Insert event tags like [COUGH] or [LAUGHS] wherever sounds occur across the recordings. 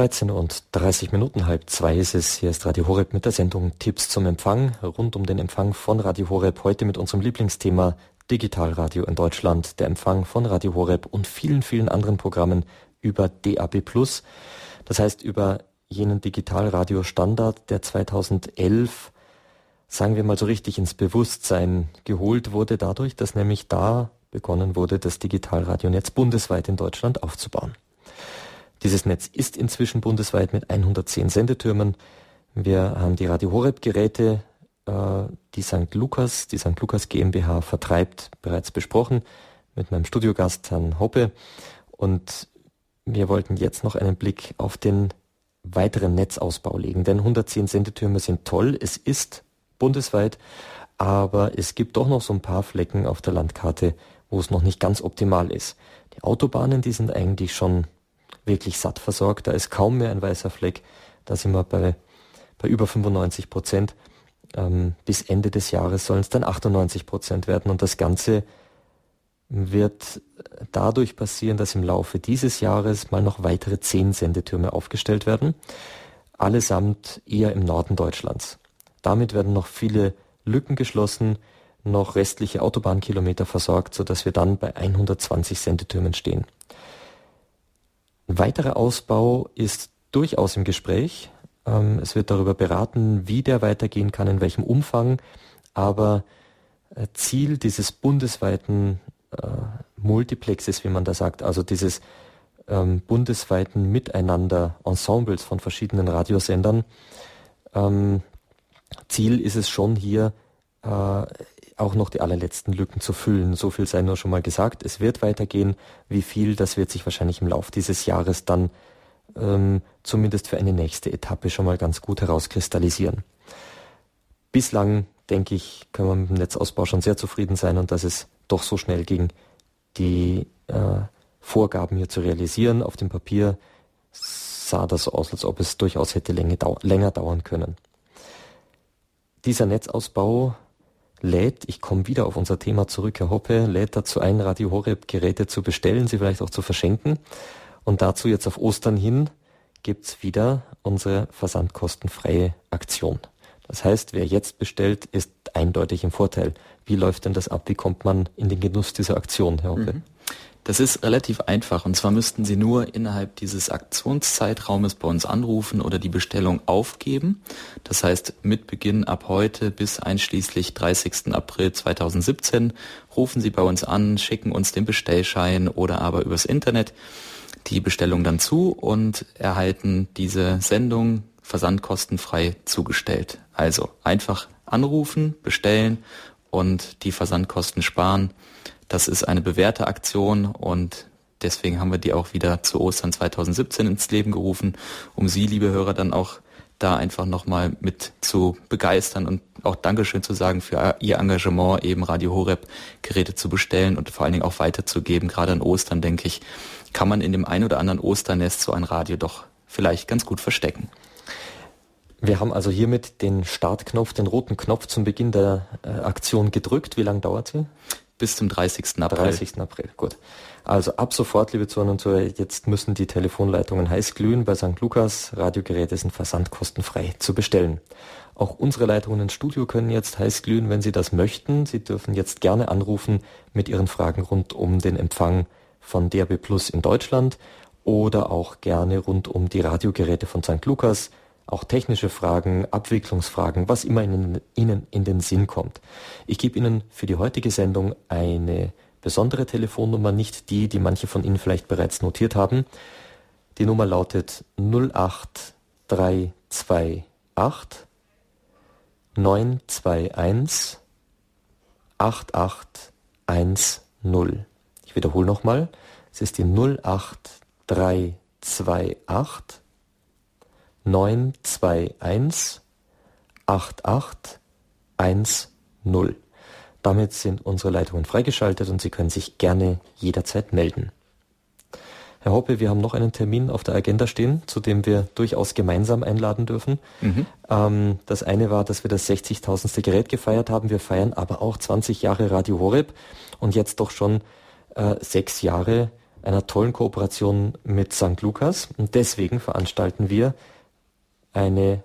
13 und 30 Minuten, halb zwei ist es. Hier ist Radio Horeb mit der Sendung Tipps zum Empfang. Rund um den Empfang von Radio Horeb. Heute mit unserem Lieblingsthema Digitalradio in Deutschland. Der Empfang von Radio Horeb und vielen, vielen anderen Programmen über DAB+. Das heißt über jenen Digitalradio-Standard, der 2011, sagen wir mal so richtig ins Bewusstsein geholt wurde dadurch, dass nämlich da begonnen wurde, das Digitalradionetz bundesweit in Deutschland aufzubauen. Dieses Netz ist inzwischen bundesweit mit 110 Sendetürmen. Wir haben die Radio Horeb Geräte, äh, die St. Lukas, die St. Lukas GmbH vertreibt, bereits besprochen mit meinem Studiogast Herrn Hoppe. Und wir wollten jetzt noch einen Blick auf den weiteren Netzausbau legen, denn 110 Sendetürme sind toll. Es ist bundesweit, aber es gibt doch noch so ein paar Flecken auf der Landkarte, wo es noch nicht ganz optimal ist. Die Autobahnen, die sind eigentlich schon wirklich satt versorgt. Da ist kaum mehr ein weißer Fleck. Da sind wir bei, bei über 95 Prozent. Ähm, bis Ende des Jahres sollen es dann 98 Prozent werden. Und das Ganze wird dadurch passieren, dass im Laufe dieses Jahres mal noch weitere zehn Sendetürme aufgestellt werden. Allesamt eher im Norden Deutschlands. Damit werden noch viele Lücken geschlossen, noch restliche Autobahnkilometer versorgt, sodass wir dann bei 120 Sendetürmen stehen. Ein weiterer Ausbau ist durchaus im Gespräch. Ähm, es wird darüber beraten, wie der weitergehen kann, in welchem Umfang. Aber äh, Ziel dieses bundesweiten äh, Multiplexes, wie man da sagt, also dieses ähm, bundesweiten Miteinander Ensembles von verschiedenen Radiosendern, ähm, Ziel ist es schon hier äh, auch noch die allerletzten Lücken zu füllen. So viel sei nur schon mal gesagt. Es wird weitergehen. Wie viel, das wird sich wahrscheinlich im Laufe dieses Jahres dann ähm, zumindest für eine nächste Etappe schon mal ganz gut herauskristallisieren. Bislang, denke ich, können wir mit dem Netzausbau schon sehr zufrieden sein und dass es doch so schnell ging, die äh, Vorgaben hier zu realisieren. Auf dem Papier sah das aus, als ob es durchaus hätte länger dauern können. Dieser Netzausbau lädt, ich komme wieder auf unser Thema zurück, Herr Hoppe, lädt dazu ein, Radio Horeb Geräte zu bestellen, sie vielleicht auch zu verschenken. Und dazu jetzt auf Ostern hin gibt's wieder unsere versandkostenfreie Aktion. Das heißt, wer jetzt bestellt, ist eindeutig im Vorteil. Wie läuft denn das ab? Wie kommt man in den Genuss dieser Aktion, Herr Hoppe? Mhm. Das ist relativ einfach und zwar müssten Sie nur innerhalb dieses Aktionszeitraumes bei uns anrufen oder die Bestellung aufgeben. Das heißt, mit Beginn ab heute bis einschließlich 30. April 2017 rufen Sie bei uns an, schicken uns den Bestellschein oder aber übers Internet die Bestellung dann zu und erhalten diese Sendung versandkostenfrei zugestellt. Also einfach anrufen, bestellen und die Versandkosten sparen. Das ist eine bewährte Aktion und deswegen haben wir die auch wieder zu Ostern 2017 ins Leben gerufen, um Sie, liebe Hörer, dann auch da einfach nochmal mit zu begeistern und auch Dankeschön zu sagen für Ihr Engagement, eben Radio Horeb Geräte zu bestellen und vor allen Dingen auch weiterzugeben. Gerade an Ostern, denke ich, kann man in dem ein oder anderen Osternest so ein Radio doch vielleicht ganz gut verstecken. Wir haben also hiermit den Startknopf, den roten Knopf zum Beginn der äh, Aktion gedrückt. Wie lange dauert sie? Bis zum 30. April. 30. April, gut. Also ab sofort, liebe Zuhörer und Zuhörer, jetzt müssen die Telefonleitungen heiß glühen. Bei St. Lukas Radiogeräte sind versandkostenfrei zu bestellen. Auch unsere Leitungen ins Studio können jetzt heiß glühen, wenn Sie das möchten. Sie dürfen jetzt gerne anrufen mit Ihren Fragen rund um den Empfang von DAB Plus in Deutschland oder auch gerne rund um die Radiogeräte von St. Lukas auch technische Fragen, Abwicklungsfragen, was immer Ihnen, Ihnen in den Sinn kommt. Ich gebe Ihnen für die heutige Sendung eine besondere Telefonnummer, nicht die, die manche von Ihnen vielleicht bereits notiert haben. Die Nummer lautet 08328 921 8810. Ich wiederhole nochmal. Es ist die 08328 921 8810. Damit sind unsere Leitungen freigeschaltet und Sie können sich gerne jederzeit melden. Herr Hoppe, wir haben noch einen Termin auf der Agenda stehen, zu dem wir durchaus gemeinsam einladen dürfen. Mhm. Ähm, das eine war, dass wir das 60.000. Gerät gefeiert haben. Wir feiern aber auch 20 Jahre Radio Horeb und jetzt doch schon äh, sechs Jahre einer tollen Kooperation mit St. Lukas und deswegen veranstalten wir eine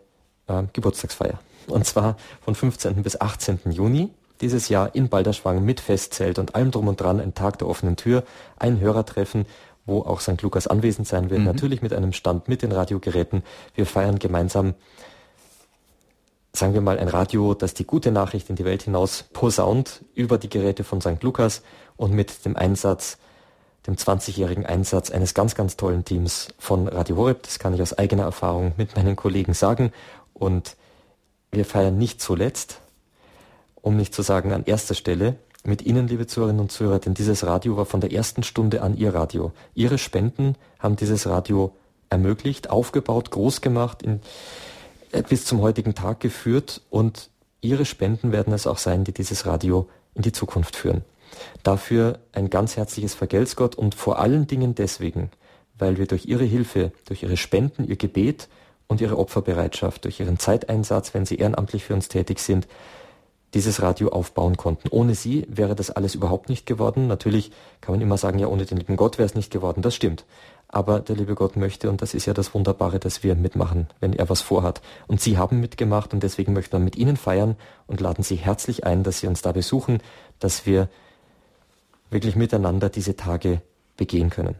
äh, Geburtstagsfeier. Und zwar von 15. bis 18. Juni dieses Jahr in Balderschwang mit Festzelt und allem drum und dran, ein Tag der offenen Tür, ein Hörertreffen, wo auch St. Lukas anwesend sein wird, mhm. natürlich mit einem Stand mit den Radiogeräten. Wir feiern gemeinsam, sagen wir mal, ein Radio, das die gute Nachricht in die Welt hinaus posaunt über die Geräte von St. Lukas und mit dem Einsatz, dem 20-jährigen Einsatz eines ganz, ganz tollen Teams von Radio Horeb. Das kann ich aus eigener Erfahrung mit meinen Kollegen sagen. Und wir feiern nicht zuletzt, um nicht zu sagen an erster Stelle, mit Ihnen, liebe Zuhörerinnen und Zuhörer, denn dieses Radio war von der ersten Stunde an Ihr Radio. Ihre Spenden haben dieses Radio ermöglicht, aufgebaut, groß gemacht, in, äh, bis zum heutigen Tag geführt und Ihre Spenden werden es auch sein, die dieses Radio in die Zukunft führen. Dafür ein ganz herzliches Vergelt's Gott und vor allen Dingen deswegen, weil wir durch Ihre Hilfe, durch Ihre Spenden, Ihr Gebet und Ihre Opferbereitschaft, durch Ihren Zeiteinsatz, wenn Sie ehrenamtlich für uns tätig sind, dieses Radio aufbauen konnten. Ohne sie wäre das alles überhaupt nicht geworden. Natürlich kann man immer sagen, ja, ohne den lieben Gott wäre es nicht geworden. Das stimmt. Aber der liebe Gott möchte, und das ist ja das Wunderbare, dass wir mitmachen, wenn er was vorhat. Und Sie haben mitgemacht und deswegen möchten wir mit Ihnen feiern und laden Sie herzlich ein, dass Sie uns da besuchen, dass wir wirklich miteinander diese Tage begehen können.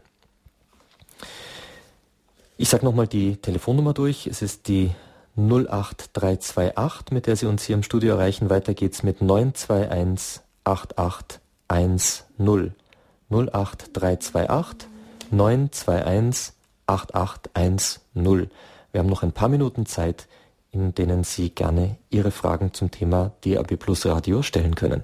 Ich sage nochmal die Telefonnummer durch. Es ist die 08328, mit der Sie uns hier im Studio erreichen. Weiter geht's mit 921 8810. 08328 921 8810. Wir haben noch ein paar Minuten Zeit, in denen Sie gerne Ihre Fragen zum Thema DAB Plus Radio stellen können.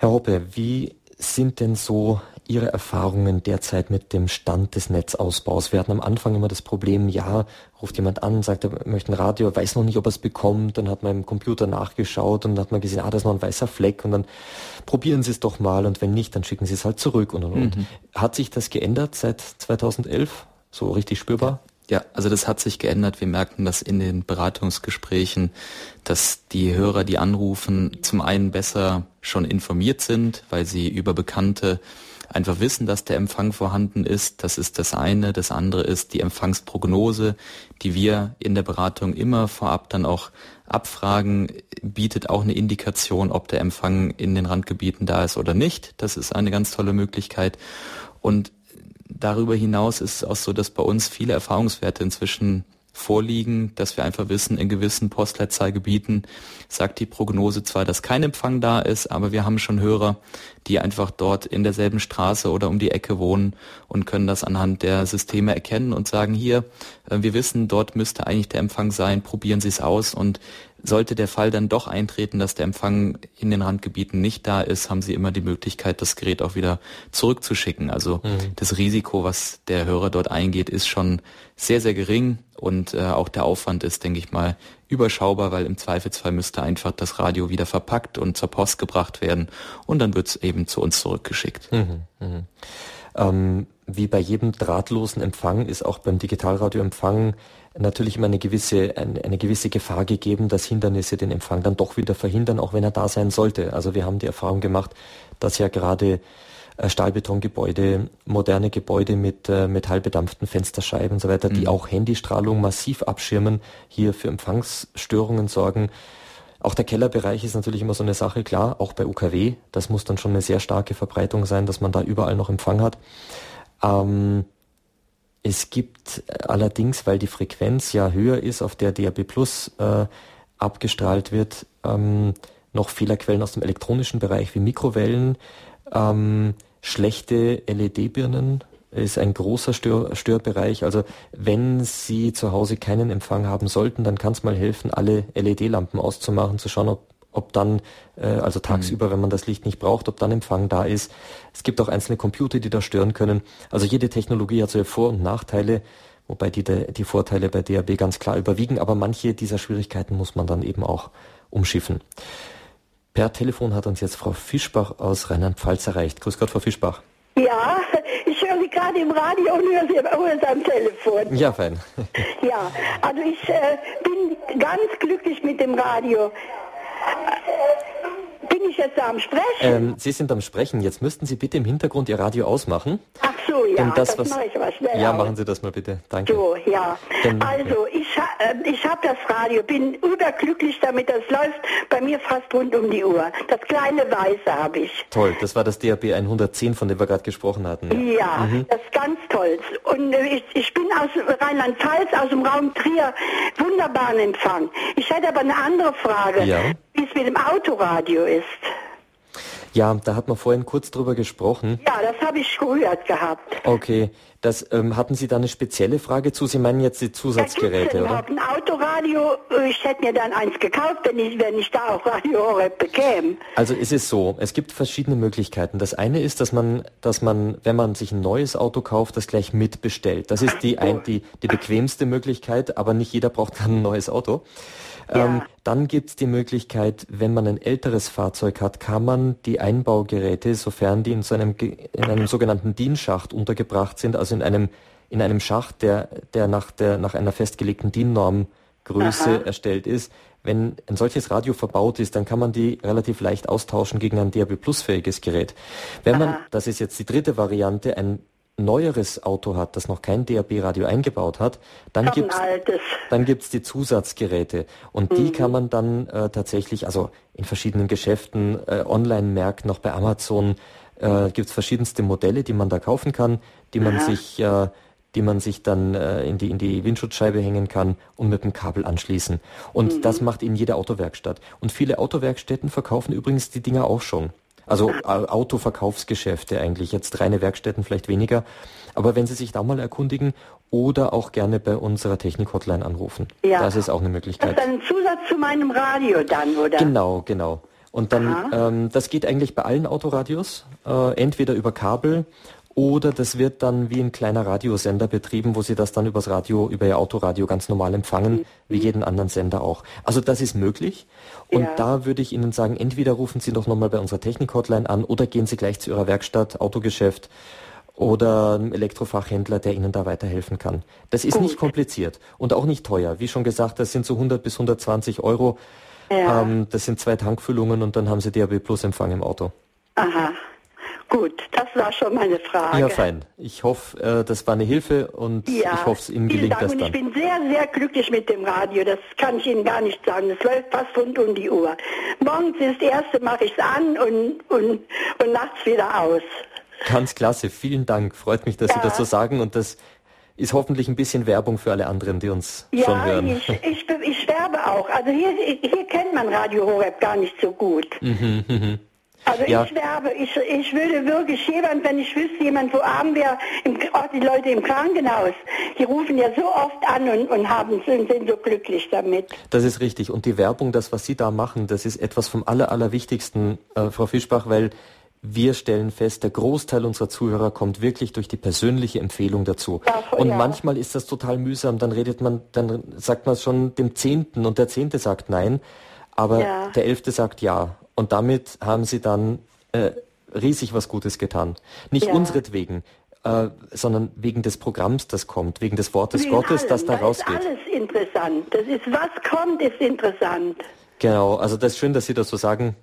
Herr Hoppe, wie sind denn so Ihre Erfahrungen derzeit mit dem Stand des Netzausbaus? Wir hatten am Anfang immer das Problem, ja, ruft jemand an, sagt, er möchte ein Radio, weiß noch nicht, ob er es bekommt, dann hat man im Computer nachgeschaut und dann hat man gesehen, ah, da ist noch ein weißer Fleck und dann probieren Sie es doch mal und wenn nicht, dann schicken Sie es halt zurück und und und. Mhm. Hat sich das geändert seit 2011? So richtig spürbar? Ja, also das hat sich geändert. Wir merken das in den Beratungsgesprächen, dass die Hörer, die anrufen, zum einen besser schon informiert sind, weil sie über Bekannte einfach wissen, dass der Empfang vorhanden ist. Das ist das eine. Das andere ist die Empfangsprognose, die wir in der Beratung immer vorab dann auch abfragen, bietet auch eine Indikation, ob der Empfang in den Randgebieten da ist oder nicht. Das ist eine ganz tolle Möglichkeit. Und darüber hinaus ist es auch so, dass bei uns viele Erfahrungswerte inzwischen vorliegen, dass wir einfach wissen, in gewissen Postleitzahlgebieten sagt die Prognose zwar, dass kein Empfang da ist, aber wir haben schon Hörer, die einfach dort in derselben Straße oder um die Ecke wohnen und können das anhand der Systeme erkennen und sagen, hier, äh, wir wissen, dort müsste eigentlich der Empfang sein, probieren Sie es aus. Und sollte der Fall dann doch eintreten, dass der Empfang in den Randgebieten nicht da ist, haben Sie immer die Möglichkeit, das Gerät auch wieder zurückzuschicken. Also mhm. das Risiko, was der Hörer dort eingeht, ist schon sehr, sehr gering und äh, auch der Aufwand ist, denke ich mal, überschaubar, weil im Zweifelsfall müsste einfach das Radio wieder verpackt und zur Post gebracht werden und dann wird es eben zu uns zurückgeschickt. Mhm, mh. ähm, wie bei jedem drahtlosen Empfang ist auch beim Digitalradioempfang natürlich immer eine gewisse, eine, eine, gewisse Gefahr gegeben, dass Hindernisse den Empfang dann doch wieder verhindern, auch wenn er da sein sollte. Also wir haben die Erfahrung gemacht, dass ja gerade äh, Stahlbetongebäude, moderne Gebäude mit äh, metallbedampften Fensterscheiben und so weiter, mhm. die auch Handystrahlung massiv abschirmen, hier für Empfangsstörungen sorgen. Auch der Kellerbereich ist natürlich immer so eine Sache, klar, auch bei UKW, das muss dann schon eine sehr starke Verbreitung sein, dass man da überall noch Empfang hat. Ähm, es gibt allerdings, weil die Frequenz ja höher ist, auf der DAB Plus äh, abgestrahlt wird, ähm, noch Fehlerquellen aus dem elektronischen Bereich wie Mikrowellen, ähm, schlechte LED-Birnen ist ein großer Stör Störbereich. Also wenn Sie zu Hause keinen Empfang haben sollten, dann kann es mal helfen, alle LED-Lampen auszumachen, zu schauen, ob ob dann, äh, also tagsüber, mhm. wenn man das Licht nicht braucht, ob dann Empfang da ist. Es gibt auch einzelne Computer, die da stören können. Also jede Technologie hat so Vor- und Nachteile, wobei die, die Vorteile bei DAB ganz klar überwiegen, aber manche dieser Schwierigkeiten muss man dann eben auch umschiffen. Per Telefon hat uns jetzt Frau Fischbach aus Rheinland-Pfalz erreicht. Grüß Gott, Frau Fischbach. Ja, ich höre Sie gerade im Radio und höre Sie am Telefon. Ja, fein. ja, also ich äh, bin ganz glücklich mit dem Radio. Bin ich jetzt am Sprechen? Ähm, Sie sind am Sprechen. Jetzt müssten Sie bitte im Hintergrund Ihr Radio ausmachen. Ach so, ja, Denn das, das, was- mache ich aber schnell. Ja, machen Sie das mal bitte. Danke. So, ja. Dann- also, ich, ich habe das Radio, bin überglücklich damit, das läuft bei mir fast rund um die Uhr. Das kleine Weiße habe ich. Toll, das war das DAB 110, von dem wir gerade gesprochen hatten. Ja, Mhm. das ist ganz toll. Und äh, ich, ich bin aus Rheinland-Pfalz, aus dem Raum Trier, wunderbaren Empfang. Ich hätte aber eine andere Frage, Ja. wie es mit dem Autoradio ist. Ja, da hat man vorhin kurz drüber gesprochen. Ja, das habe ich gehört gehabt. Okay, das ähm, hatten Sie da eine spezielle Frage zu? Sie meinen jetzt die Zusatzgeräte, oder? ein Autoradio. Ich hätte mir dann eins gekauft, wenn ich, wenn ich da auch Radio Horeb bekäme. Also es ist so, es gibt verschiedene Möglichkeiten. Das eine ist, dass man, dass man, wenn man sich ein neues Auto kauft, das gleich mitbestellt. Das ist die, ein, die, die bequemste Möglichkeit, aber nicht jeder braucht dann ein neues Auto. Ähm, dann gibt's die Möglichkeit, wenn man ein älteres Fahrzeug hat, kann man die Einbaugeräte, sofern die in so einem, in einem sogenannten DIN-Schacht untergebracht sind, also in einem, in einem Schacht, der, der nach der, nach einer festgelegten DIN-Norm Größe erstellt ist. Wenn ein solches Radio verbaut ist, dann kann man die relativ leicht austauschen gegen ein DAB Plus fähiges Gerät. Wenn man, das ist jetzt die dritte Variante, ein neueres Auto hat, das noch kein DAB Radio eingebaut hat, dann ein altes. dann gibt's die Zusatzgeräte und die kann man dann äh, tatsächlich, also in verschiedenen Geschäften, äh, Online-Märkten, noch bei Amazon, äh, gibt's verschiedenste Modelle, die man da kaufen kann, die man sich, äh, die man sich dann äh, in die in die Windschutzscheibe hängen kann und mit dem Kabel anschließen. Und das macht in jeder Autowerkstatt. Und viele Autowerkstätten verkaufen übrigens die Dinger auch schon. Also Au- Autoverkaufsgeschäfte eigentlich, jetzt reine Werkstätten vielleicht weniger. Aber wenn Sie sich da mal erkundigen oder auch gerne bei unserer Technik-Hotline anrufen. Ja. Das ist auch eine Das Möglichkeit. ist dann ein Zusatz zu meinem Radio dann, oder? Genau, genau. Und dann, ähm, das geht eigentlich bei allen Autoradios, äh, entweder über Kabel oder das wird dann wie ein kleiner Radiosender betrieben, wo Sie das dann übers Radio, über Ihr Autoradio ganz normal empfangen, wie jeden anderen Sender auch. Also das ist möglich. Und Ja. da würde ich Ihnen sagen, entweder rufen Sie doch nochmal bei unserer Technik-Hotline an oder gehen Sie gleich zu Ihrer Werkstatt, Autogeschäft oder einem Elektrofachhändler, der Ihnen da weiterhelfen kann. Das ist nicht kompliziert und auch nicht teuer. Wie schon gesagt, das sind so 100 bis 120 Euro. Ja. Ähm, das sind zwei Tankfüllungen und dann haben Sie DAB Plus Empfang im Auto. Aha. Gut, das war schon meine Frage. Ja, fein. Ich hoffe, äh, das war eine Hilfe und Ja, ich hoffe, Ihnen vielen gelingt Dank. das Und ich dann. bin sehr, sehr glücklich mit dem Radio. Das kann ich Ihnen gar nicht sagen. Es läuft fast rund um die Uhr. Morgens ist das erste, mache ich es an und, und, und nachts wieder aus. Ganz klasse. Vielen Dank. Freut mich, dass Sie Ja. das so sagen und das ist hoffentlich ein bisschen Werbung für alle anderen, die uns schon Ja, hören. ich, ich, ich sterbe auch. Also hier, hier kennt man Radio Horeb gar nicht so gut. [LAUGHS] Also Ja. ich werbe, ich, ich würde wirklich jemand, wenn ich wüsste, jemand, wo arm wäre, im, auch die Leute im Krankenhaus, die rufen ja so oft an und, und haben, sind, sind so glücklich damit. Das ist richtig. Und die Werbung, das, was Sie da machen, das ist etwas vom Aller, Allerwichtigsten, äh, Frau Fischbach, weil wir stellen fest, der Großteil unserer Zuhörer kommt wirklich durch die persönliche Empfehlung dazu. Voll, und ja. manchmal ist das total mühsam. Dann redet man, dann sagt man schon dem Zehnten und der Zehnte sagt nein, aber Ja. der Elfte sagt ja. Und damit haben Sie dann äh, riesig was Gutes getan. Nicht Ja. unseretwegen, äh, sondern wegen des Programms, das kommt, wegen des Wortes Wegen Gottes, allem. das da ist rausgeht. alles interessant. Das ist, was kommt, ist interessant. Genau, also das ist schön, dass Sie das so sagen.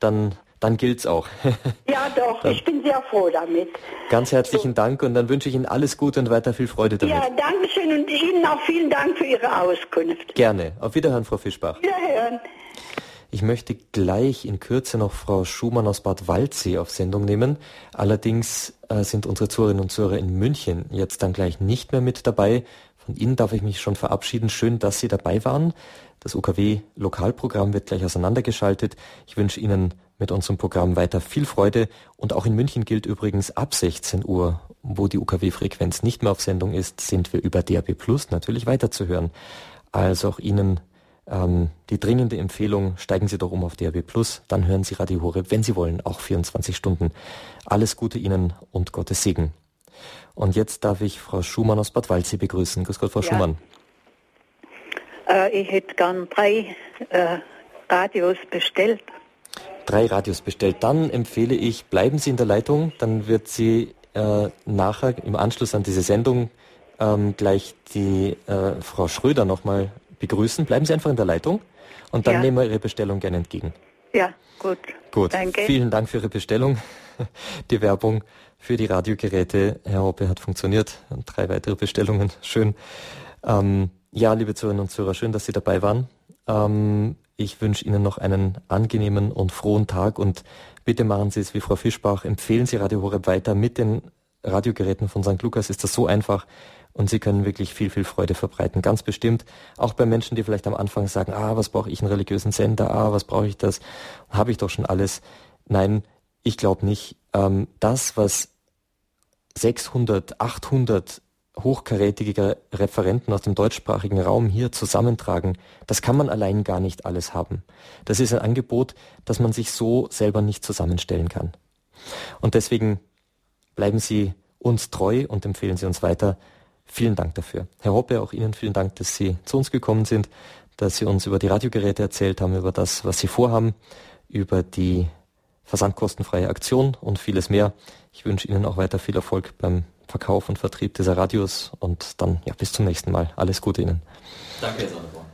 Dann, dann gilt's auch. [LAUGHS] Ja, doch, ich bin sehr froh damit. Ganz herzlichen Dank und dann wünsche ich Ihnen alles Gute und weiter viel Freude damit. Ja, danke schön und Ihnen auch vielen Dank für Ihre Auskunft. Gerne. Auf Wiederhören, Frau Fischbach. Wiederhören. Ich möchte gleich in Kürze noch Frau Schumann aus Bad Waldsee auf Sendung nehmen. Allerdings äh, sind unsere Zuhörerinnen und Zuhörer in München jetzt dann gleich nicht mehr mit dabei. Von Ihnen darf ich mich schon verabschieden. Schön, dass Sie dabei waren. Das UKW-Lokalprogramm wird gleich auseinandergeschaltet. Ich wünsche Ihnen mit unserem Programm weiter viel Freude. Und auch in München gilt übrigens ab 16 Uhr, wo die UKW-Frequenz nicht mehr auf Sendung ist, sind wir über DAB Plus natürlich weiterzuhören. Also auch Ihnen ähm, die dringende Empfehlung, steigen Sie doch um auf DAB Plus, dann hören Sie Radio Horeb, wenn Sie wollen, auch 24 Stunden. Alles Gute Ihnen und Gottes Segen. Und jetzt darf ich Frau Schumann aus Bad Waldsee begrüßen. Grüß Gott, Frau Ja. Schumann. Äh, ich hätte gern drei äh, Radios bestellt. Drei Radios bestellt. Dann empfehle ich, bleiben Sie in der Leitung, dann wird Sie äh, nachher im Anschluss an diese Sendung ähm, gleich die äh, Frau Schröder nochmal begrüßen. Bleiben Sie einfach in der Leitung und dann Ja. nehmen wir Ihre Bestellung gerne entgegen. Ja, gut. Gut. Danke. Vielen Dank für Ihre Bestellung. [LAUGHS] Die Werbung für die Radiogeräte, Herr Hoppe, hat funktioniert. Drei weitere Bestellungen. Schön. Ähm, ja, liebe Zuhörerinnen und Zuhörer, schön, dass Sie dabei waren. Ähm, ich wünsche Ihnen noch einen angenehmen und frohen Tag und bitte machen Sie es wie Frau Fischbach. Empfehlen Sie Radio Horeb weiter mit den Radiogeräten von St. Lukas ist das so einfach und sie können wirklich viel, viel Freude verbreiten. Ganz bestimmt. Auch bei Menschen, die vielleicht am Anfang sagen, ah, was brauche ich einen religiösen Sender? Ah, was brauche ich das? Habe ich doch schon alles. Nein, ich glaube nicht. Ähm, das, was 600, 800 hochkarätige Referenten aus dem deutschsprachigen Raum hier zusammentragen, das kann man allein gar nicht alles haben. Das ist ein Angebot, das man sich so selber nicht zusammenstellen kann. Und deswegen bleiben Sie uns treu und empfehlen Sie uns weiter. Vielen Dank dafür. Herr Hoppe, auch Ihnen vielen Dank, dass Sie zu uns gekommen sind, dass Sie uns über die Radiogeräte erzählt haben, über das, was Sie vorhaben, über die versandkostenfreie Aktion und vieles mehr. Ich wünsche Ihnen auch weiter viel Erfolg beim Verkauf und Vertrieb dieser Radios und dann ja bis zum nächsten Mal. Alles Gute Ihnen. Danke, Herr Sonneborn.